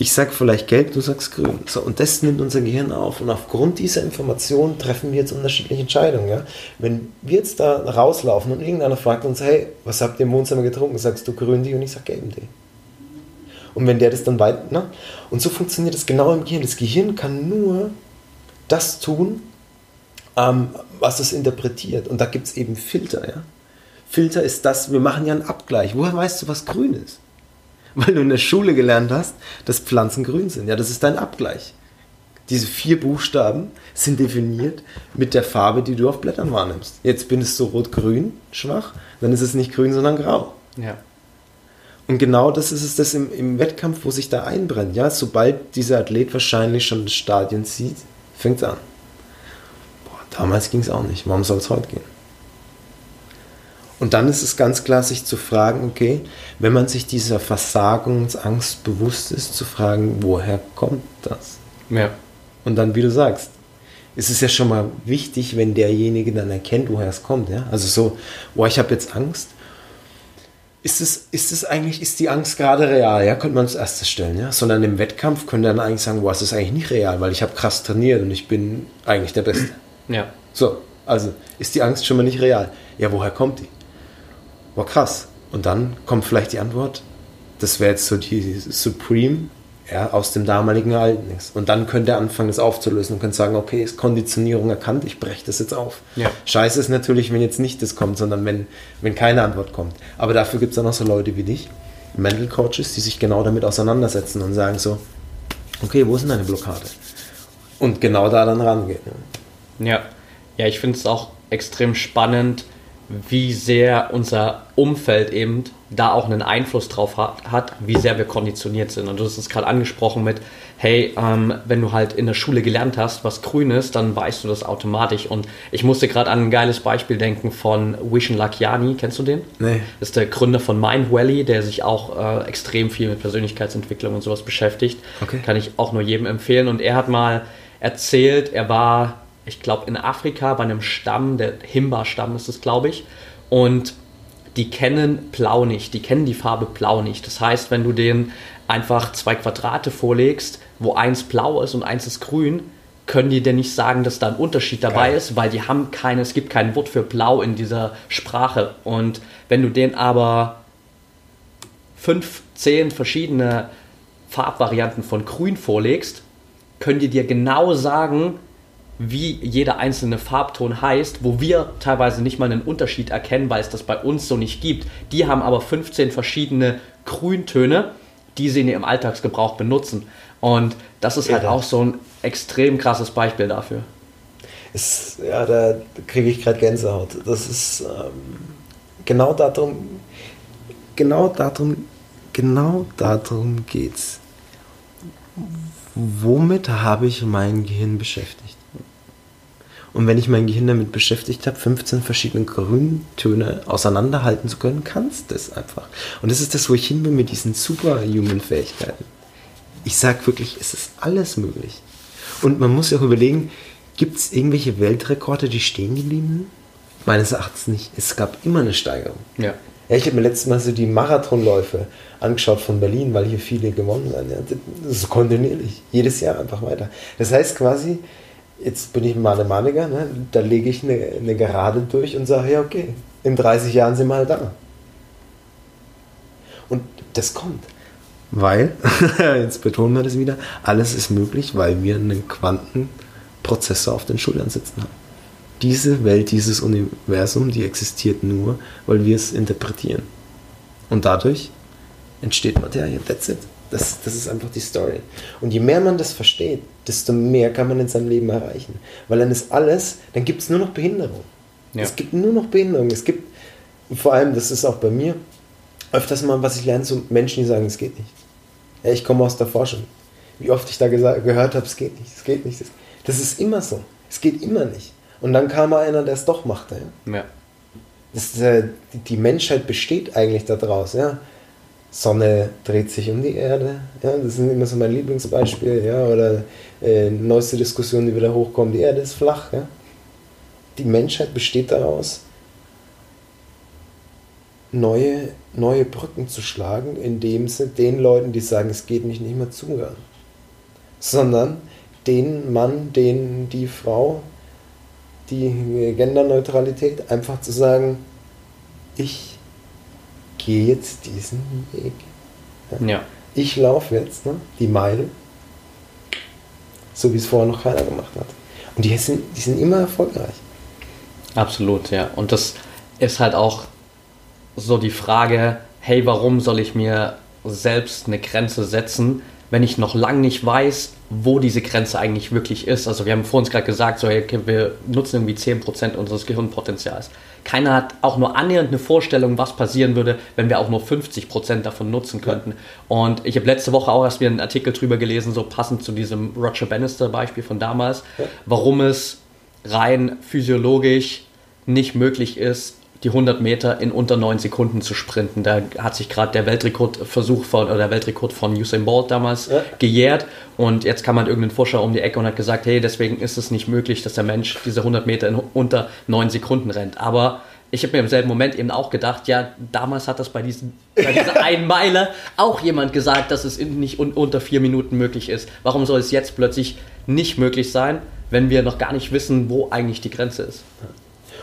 ich sag vielleicht gelb, du sagst grün. So, und das nimmt unser Gehirn auf. Und aufgrund dieser Information treffen wir jetzt unterschiedliche Entscheidungen. Ja? Wenn wir jetzt da rauslaufen und irgendeiner fragt uns, hey, was habt ihr im Wohnzimmer getrunken? Sagst du grün Tee und ich sag gelben Tee. Und wenn der das dann weiter. Ne? Und so funktioniert das genau im Gehirn. Das Gehirn kann nur das tun, ähm, was es interpretiert. Und da gibt es eben Filter. Ja? Filter ist das, wir machen ja einen Abgleich. Woher weißt du, was grün ist? Weil du in der Schule gelernt hast, dass Pflanzen grün sind. Ja, das ist dein Abgleich. Diese vier Buchstaben sind definiert mit der Farbe, die du auf Blättern wahrnimmst. Jetzt bin es so rot-grün, schwach, dann ist es nicht grün, sondern grau. Ja. Und genau das ist es das im, im Wettkampf, wo sich da einbrennt. Ja, sobald dieser Athlet wahrscheinlich schon das Stadion sieht, fängt es an. Boah, damals ging es auch nicht. Warum soll es heute gehen? Und dann ist es ganz klar, sich zu fragen, okay, wenn man sich dieser Versagungsangst bewusst ist, zu fragen, woher kommt das? Ja. Und dann, wie du sagst, ist es ja schon mal wichtig, wenn derjenige dann erkennt, woher es kommt. Ja? Also so, boah, ich habe jetzt Angst ist es, ist es eigentlich, ist die Angst gerade real? Ja, könnte man als erstes stellen, ja. Sondern im Wettkampf könnte dann eigentlich sagen, boah, es ist eigentlich nicht real, weil ich habe krass trainiert und ich bin eigentlich der Beste. Ja. So, also ist die Angst schon mal nicht real. Ja, woher kommt die? Boah, krass. Und dann kommt vielleicht die Antwort, das wäre jetzt so die Supreme ja, aus dem damaligen Ereignis. Und dann könnte er anfangen, das aufzulösen und könnte sagen, okay, ist Konditionierung erkannt, ich breche das jetzt auf. Ja. Scheiße ist natürlich, wenn jetzt nicht das kommt, sondern wenn, wenn keine Antwort kommt. Aber dafür gibt es dann auch so Leute wie dich, Mental Coaches, die sich genau damit auseinandersetzen und sagen so, okay, wo ist denn deine Blockade? Und genau da dann rangehen. Ja, ja ich finde es auch extrem spannend, wie sehr unser Umfeld eben da auch einen Einfluss drauf hat, hat wie sehr wir konditioniert sind. Und du hast es gerade angesprochen mit, hey, ähm, wenn du halt in der Schule gelernt hast, was grün ist, dann weißt du das automatisch. Und ich musste gerade an ein geiles Beispiel denken von Vishen Lakiani. Kennst du den? Nee. Das ist der Gründer von Mind Valley, der sich auch äh, extrem viel mit Persönlichkeitsentwicklung und sowas beschäftigt. Okay. Kann ich auch nur jedem empfehlen. Und er hat mal erzählt, er war ich glaube, in Afrika bei einem Stamm, der Himba-Stamm ist es, glaube ich. Und die kennen Blau nicht, die kennen die Farbe Blau nicht. Das heißt, wenn du denen einfach zwei Quadrate vorlegst, wo eins blau ist und eins ist grün, können die dir nicht sagen, dass da ein Unterschied dabei Geil. ist, weil die haben keine, es gibt kein Wort für blau in dieser Sprache. Und wenn du denen aber fünf, zehn verschiedene Farbvarianten von grün vorlegst, können die dir genau sagen, wie jeder einzelne Farbton heißt, wo wir teilweise nicht mal einen Unterschied erkennen, weil es das bei uns so nicht gibt. Die haben aber 15 verschiedene Grüntöne, die sie in ihrem Alltagsgebrauch benutzen. Und das ist halt ja, auch so ein extrem krasses Beispiel dafür. Ist, ja, da kriege ich gerade Gänsehaut. Das ist ähm, genau darum, genau darum, genau darum geht's. Womit habe ich mein Gehirn beschäftigt? Und wenn ich mein Gehirn damit beschäftigt habe, 15 verschiedene Grüntöne auseinanderhalten zu können, kannst du das einfach. Und das ist das, wo ich hin bin mit diesen Superhuman-Fähigkeiten. Ich sage wirklich, es ist alles möglich. Und man muss ja auch überlegen, gibt es irgendwelche Weltrekorde, die stehen geblieben sind? Meines Erachtens nicht. Es gab immer eine Steigerung. Ja. Ja, ich habe mir letztes Mal so die Marathonläufe angeschaut von Berlin, weil hier viele gewonnen haben. Ja, das ist kontinuierlich. Jedes Jahr einfach weiter. Das heißt quasi, jetzt bin ich Mathematiker, ne? da lege ich eine, eine Gerade durch und sage, ja, okay, in 30 Jahren sind wir halt da. Und das kommt. Weil, (laughs) jetzt betonen wir das wieder, alles ist möglich, weil wir einen Quantenprozessor auf den Schultern sitzen haben. Diese Welt, dieses Universum, die existiert nur, weil wir es interpretieren. Und dadurch entsteht Materie. That's it. Das, das ist einfach die Story. Und je mehr man das versteht, desto mehr kann man in seinem Leben erreichen. Weil dann ist alles, dann gibt es nur noch Behinderung. Ja. Es gibt nur noch Behinderung. Es gibt, vor allem, das ist auch bei mir, öfters mal, was ich lerne, so Menschen, die sagen, es geht nicht. Ja, ich komme aus der Forschung. Wie oft ich da gehört habe, es geht nicht, es geht nicht. Das ist immer so. Es geht immer nicht. Und dann kam mal einer, der es doch machte. Ja. ja. Das, die Menschheit besteht eigentlich daraus. Ja. Sonne dreht sich um die Erde. Ja, das ist immer so mein Lieblingsbeispiel. Ja, oder äh, neueste Diskussion, die wieder hochkommt, die Erde ist flach. Ja. Die Menschheit besteht daraus, neue, neue Brücken zu schlagen, indem sie den Leuten, die sagen, es geht nicht, nicht mehr zuhören. Sondern den Mann, den die Frau, die Genderneutralität, einfach zu sagen, ich gehe jetzt diesen Weg. Ja. ja. Ich laufe jetzt ne, die Meile, so wie es vorher noch keiner gemacht hat. Und die sind, die sind immer erfolgreich. Absolut, ja. Und das ist halt auch so die Frage, hey, warum soll ich mir selbst eine Grenze setzen, wenn ich noch lange nicht weiß, wo diese Grenze eigentlich wirklich ist. Also wir haben vor uns gerade gesagt, so, okay, wir nutzen irgendwie 10% unseres Gehirnpotenzials. Keiner hat auch nur annähernd eine Vorstellung, was passieren würde, wenn wir auch nur 50% davon nutzen könnten. Ja. Und ich habe letzte Woche auch erst wieder einen Artikel drüber gelesen, so passend zu diesem Roger Bannister-Beispiel von damals, ja. warum es rein physiologisch nicht möglich ist, die 100 Meter in unter 9 Sekunden zu sprinten. Da hat sich gerade der Weltrekordversuch von, oder der Weltrekord von Usain Bolt damals ja. gejährt und jetzt kam halt irgendein Forscher um die Ecke und hat gesagt, hey, deswegen ist es nicht möglich, dass der Mensch diese 100 Meter in unter 9 Sekunden rennt. Aber ich habe mir im selben Moment eben auch gedacht, ja, damals hat das bei, diesen, bei dieser (laughs) einen Meile auch jemand gesagt, dass es nicht un unter vier Minuten möglich ist. Warum soll es jetzt plötzlich nicht möglich sein, wenn wir noch gar nicht wissen, wo eigentlich die Grenze ist?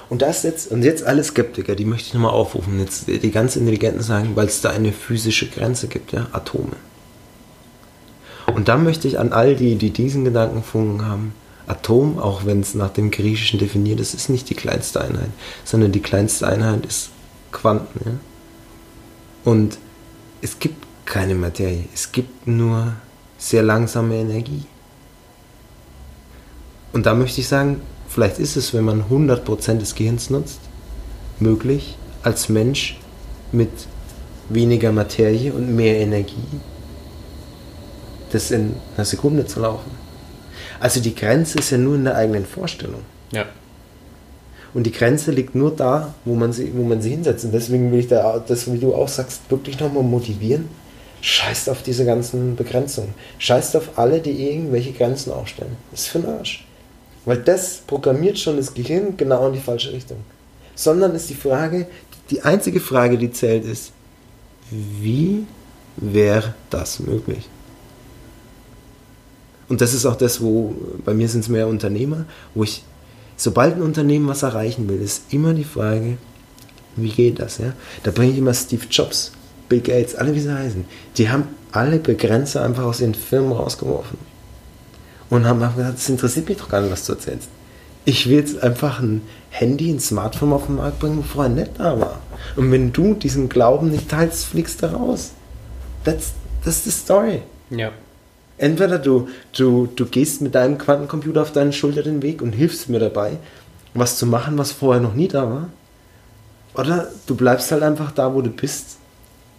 Und das jetzt, und jetzt alle Skeptiker, die möchte ich nochmal aufrufen, jetzt die ganz Intelligenten sagen, weil es da eine physische Grenze gibt, ja, Atome. Und da möchte ich an all die, die diesen Gedankenfunken haben, Atom, auch wenn es nach dem Griechischen definiert ist, ist nicht die kleinste Einheit, sondern die kleinste Einheit ist Quanten. Ja? Und es gibt keine Materie, es gibt nur sehr langsame Energie. Und da möchte ich sagen, Vielleicht ist es, wenn man 100% des Gehirns nutzt, möglich, als Mensch mit weniger Materie und mehr Energie das in einer Sekunde zu laufen. Also die Grenze ist ja nur in der eigenen Vorstellung. Ja. Und die Grenze liegt nur da, wo man sie, wo man sie hinsetzt. Und deswegen will ich da, das, wie du auch sagst, wirklich nochmal motivieren. Scheißt auf diese ganzen Begrenzungen. Scheißt auf alle, die irgendwelche Grenzen aufstellen. Das ist für den Arsch. Weil das programmiert schon das Gehirn genau in die falsche Richtung. Sondern ist die Frage, die einzige Frage, die zählt, ist, wie wäre das möglich? Und das ist auch das, wo bei mir sind es mehr Unternehmer, wo ich, sobald ein Unternehmen was erreichen will, ist immer die Frage, wie geht das? Ja? Da bringe ich immer Steve Jobs, Bill Gates, alle wie sie heißen. Die haben alle Begrenzer einfach aus den Firmen rausgeworfen und haben gesagt, das interessiert mich doch gar nicht, was du erzählst. Ich will jetzt einfach ein Handy, ein Smartphone auf den Markt bringen, wo vorher nicht da war. Und wenn du diesen Glauben nicht teilst, fliegst du raus. That's, that's the story. Ja. Entweder du, du, du gehst mit deinem Quantencomputer auf deinen Schulter den Weg und hilfst mir dabei, was zu machen, was vorher noch nie da war. Oder du bleibst halt einfach da, wo du bist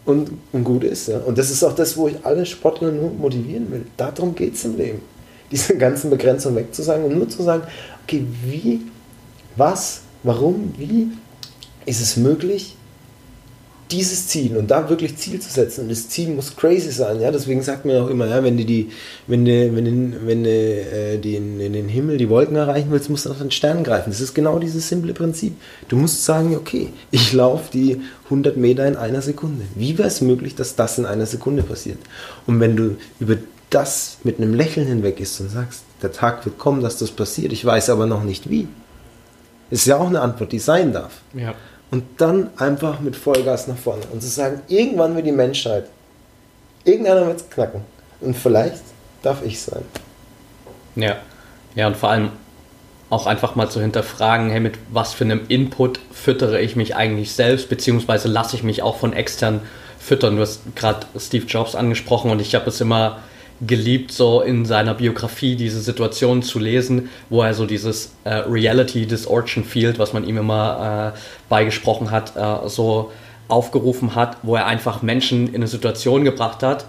und, und gut ist. Ja? Und das ist auch das, wo ich alle Sportler nur motivieren will. Darum geht es im Leben diese ganzen Begrenzungen wegzusagen und nur zu sagen, okay, wie, was, warum, wie ist es möglich, dieses Ziel und da wirklich Ziel zu setzen und das Ziel muss crazy sein, ja, deswegen sagt man auch immer, ja, wenn du die, wenn du, wenn du, wenn du äh, den, in den Himmel die Wolken erreichen willst, musst du auf den Stern greifen. Das ist genau dieses simple Prinzip. Du musst sagen, okay, ich laufe die 100 Meter in einer Sekunde. Wie wäre es möglich, dass das in einer Sekunde passiert? Und wenn du über das mit einem Lächeln hinweg ist und sagst, der Tag wird kommen, dass das passiert, ich weiß aber noch nicht wie. Ist ja auch eine Antwort, die sein darf. Ja. Und dann einfach mit Vollgas nach vorne und zu sagen, irgendwann wird die Menschheit, irgendeiner wird es knacken. Und vielleicht darf ich sein. Ja, ja, und vor allem auch einfach mal zu hinterfragen, hey, mit was für einem Input füttere ich mich eigentlich selbst, beziehungsweise lasse ich mich auch von extern füttern. Du hast gerade Steve Jobs angesprochen und ich habe es immer geliebt, so in seiner Biografie diese Situation zu lesen, wo er so dieses äh, Reality Distortion Field, was man ihm immer äh, beigesprochen hat, äh, so aufgerufen hat, wo er einfach Menschen in eine Situation gebracht hat,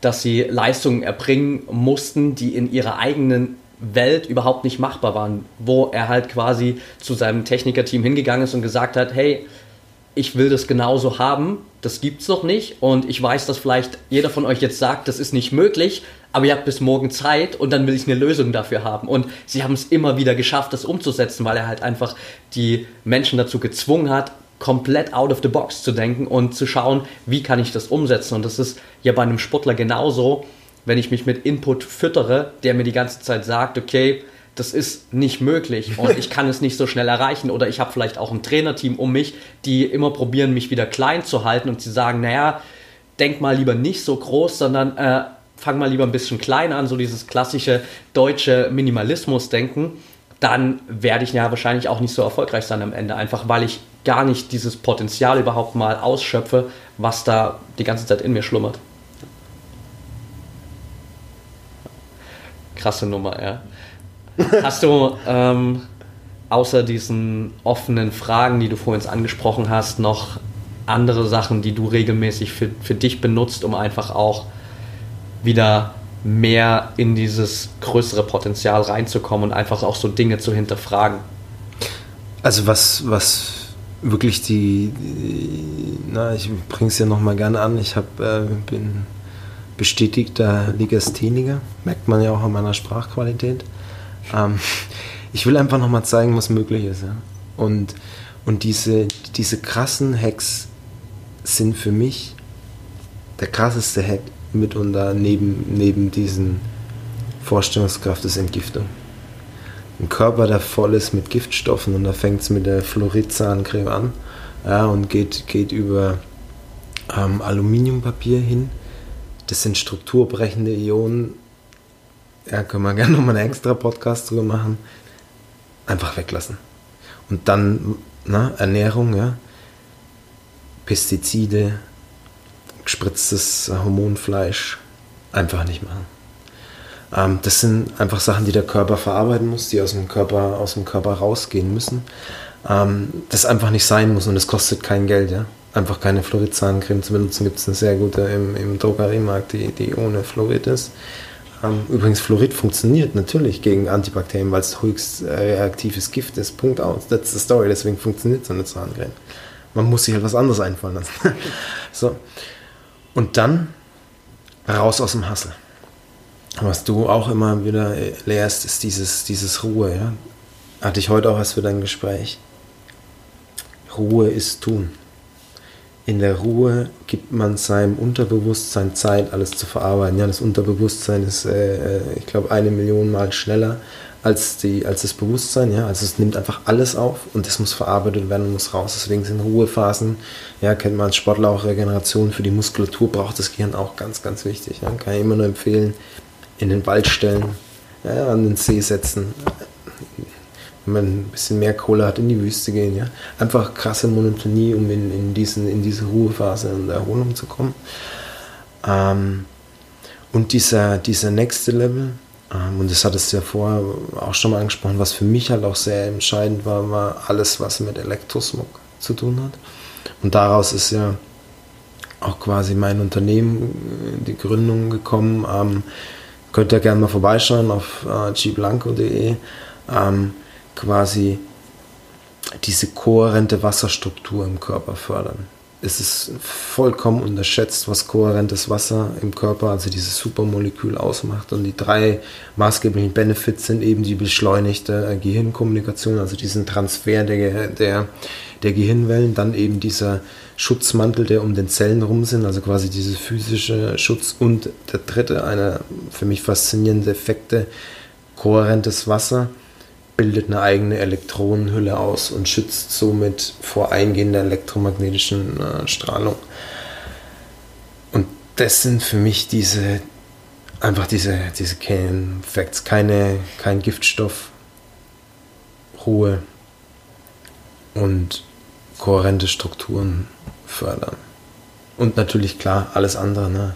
dass sie Leistungen erbringen mussten, die in ihrer eigenen Welt überhaupt nicht machbar waren, wo er halt quasi zu seinem Technikerteam hingegangen ist und gesagt hat, hey, ich will das genauso haben, das gibt's noch nicht und ich weiß, dass vielleicht jeder von euch jetzt sagt, das ist nicht möglich, aber ihr habt bis morgen Zeit und dann will ich eine Lösung dafür haben. Und sie haben es immer wieder geschafft, das umzusetzen, weil er halt einfach die Menschen dazu gezwungen hat, komplett out of the box zu denken und zu schauen, wie kann ich das umsetzen. Und das ist ja bei einem Sportler genauso, wenn ich mich mit Input füttere, der mir die ganze Zeit sagt, okay, das ist nicht möglich und (laughs) ich kann es nicht so schnell erreichen. Oder ich habe vielleicht auch ein Trainerteam um mich, die immer probieren, mich wieder klein zu halten und sie sagen, naja, denk mal lieber nicht so groß, sondern äh, fang mal lieber ein bisschen klein an, so dieses klassische deutsche Minimalismus-Denken, dann werde ich ja wahrscheinlich auch nicht so erfolgreich sein am Ende, einfach weil ich gar nicht dieses Potenzial überhaupt mal ausschöpfe, was da die ganze Zeit in mir schlummert. Krasse Nummer, ja. Hast du ähm, außer diesen offenen Fragen, die du vorhin angesprochen hast, noch andere Sachen, die du regelmäßig für, für dich benutzt, um einfach auch wieder mehr in dieses größere Potenzial reinzukommen und einfach auch so Dinge zu hinterfragen? Also was, was wirklich die, die na, ich bringe es ja nochmal gerne an, ich hab, äh, bin bestätigter Legastheniker, merkt man ja auch an meiner Sprachqualität. Ähm, ich will einfach nochmal zeigen, was möglich ist. Ja? Und, und diese, diese krassen Hacks sind für mich der krasseste Hack mitunter neben, neben diesen Vorstellungskraft ist Entgiftung. Ein Körper, der voll ist mit Giftstoffen und da fängt es mit der Fluoridzahncreme an ja, und geht, geht über ähm, Aluminiumpapier hin. Das sind strukturbrechende Ionen, ja, können wir gerne nochmal einen extra Podcast drüber machen, einfach weglassen. Und dann na, Ernährung, ja, Pestizide, gespritztes Hormonfleisch, einfach nicht machen. Ähm, das sind einfach Sachen, die der Körper verarbeiten muss, die aus dem Körper, aus dem Körper rausgehen müssen. Ähm, das einfach nicht sein muss und es kostet kein Geld, ja. Einfach keine Fluorid-Zahncreme zu benutzen, gibt es eine sehr gute im, im Drogeriemarkt, die, die ohne Fluorid ist. Ähm, übrigens, Fluorid funktioniert natürlich gegen Antibakterien, weil es höchst äh, reaktives Gift ist. Punkt aus. That's the story. Deswegen funktioniert so eine Zahncreme. Man muss sich halt was anderes einfallen lassen. (laughs) so. Und dann raus aus dem Hassel. Was du auch immer wieder lehrst, ist dieses, dieses Ruhe. Ja? Hatte ich heute auch was für dein Gespräch. Ruhe ist tun in der Ruhe gibt man seinem Unterbewusstsein Zeit, alles zu verarbeiten. Ja, das Unterbewusstsein ist, äh, äh, ich glaube, eine Million Mal schneller als, die, als das Bewusstsein. Ja? Also es nimmt einfach alles auf und das muss verarbeitet werden und muss raus. Deswegen sind Ruhephasen, ja, kennt man als Sportler auch Regeneration für die Muskulatur, braucht das Gehirn auch ganz, ganz wichtig. Ja? Kann ich immer nur empfehlen, in den Wald stellen, ja, an den See setzen, wenn man ein bisschen mehr Kohle hat, in die Wüste gehen. Ja? Einfach krasse Monotonie, um in, in, diesen, in diese Ruhephase und Erholung zu kommen. Ähm, und dieser, dieser nächste Level, ähm, und das hattest du ja vorher auch schon mal angesprochen, was für mich halt auch sehr entscheidend war, war alles, was mit Elektrosmog zu tun hat. Und daraus ist ja auch quasi mein Unternehmen, die Gründung gekommen. Ähm, könnt ihr gerne mal vorbeischauen auf äh, gblanco.de. Ähm, quasi diese kohärente Wasserstruktur im Körper fördern. Es ist vollkommen unterschätzt, was kohärentes Wasser im Körper, also dieses Supermolekül ausmacht. Und die drei maßgeblichen Benefits sind eben die beschleunigte Gehirnkommunikation, also diesen Transfer der, der, der Gehirnwellen, dann eben dieser Schutzmantel, der um den Zellen rum sind, also quasi diese physische Schutz. Und der dritte, einer für mich faszinierende Effekte, kohärentes Wasser bildet eine eigene Elektronenhülle aus und schützt somit vor eingehender elektromagnetischen äh, Strahlung. Und das sind für mich diese, einfach diese, diese Facts, keine, kein Giftstoff, Ruhe und kohärente Strukturen fördern. Und natürlich klar, alles andere. Ne?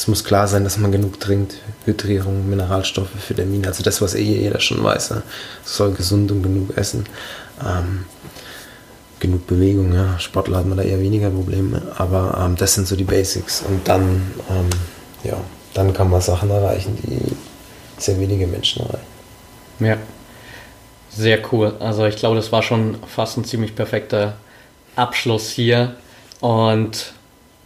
Es muss klar sein, dass man genug trinkt. Hydrierung, Mineralstoffe, Vitamine, also das, was eh jeder schon weiß. Ne? soll gesund und genug essen. Ähm, genug Bewegung, ja. Sportler hat man da eher weniger Probleme. Aber ähm, das sind so die Basics. Und dann, ähm, ja, dann kann man Sachen erreichen, die sehr wenige Menschen erreichen. Ja, sehr cool. Also ich glaube, das war schon fast ein ziemlich perfekter Abschluss hier. Und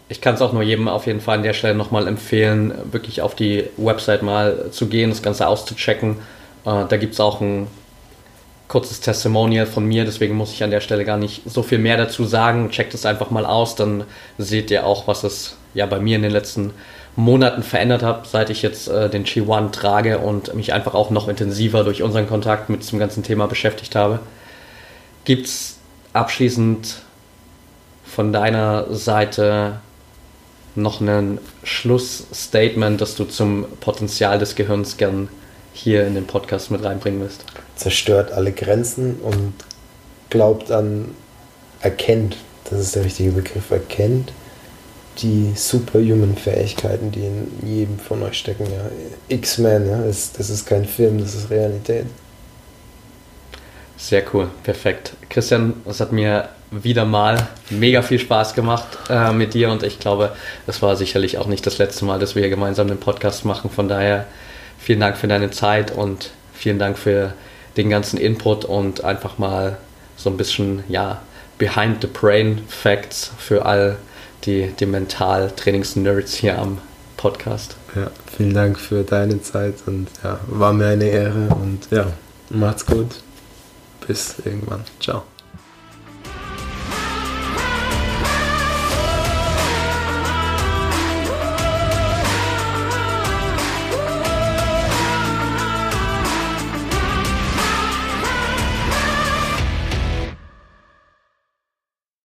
ich kann es auch nur jedem auf jeden Fall an der Stelle nochmal empfehlen, wirklich auf die Website mal zu gehen, das Ganze auszuchecken. Äh, da gibt es auch ein kurzes Testimonial von mir, deswegen muss ich an der Stelle gar nicht so viel mehr dazu sagen. Checkt es einfach mal aus, dann seht ihr auch, was es ja bei mir in den letzten Monaten verändert hat, seit ich jetzt äh, den G1 trage und mich einfach auch noch intensiver durch unseren Kontakt mit diesem ganzen Thema beschäftigt habe. Gibt es abschließend von deiner Seite noch ein Schlussstatement, das du zum Potenzial des Gehirns gern hier in den Podcast mit reinbringen willst? Zerstört alle Grenzen und glaubt an, erkennt, das ist der richtige Begriff, erkennt die superhuman Fähigkeiten, die in jedem von euch stecken. Ja. X-Men, ja, das, das ist kein Film, das ist Realität. Sehr cool, perfekt. Christian, es hat mir wieder mal mega viel Spaß gemacht äh, mit dir und ich glaube, es war sicherlich auch nicht das letzte Mal, dass wir gemeinsam den Podcast machen. Von daher vielen Dank für deine Zeit und vielen Dank für den ganzen Input und einfach mal so ein bisschen, ja, behind the brain Facts für all die, die Mental-Trainings-Nerds hier am Podcast. Ja, vielen Dank für deine Zeit und ja, war mir eine Ehre und ja, macht's gut. Bis irgendwann. Ciao.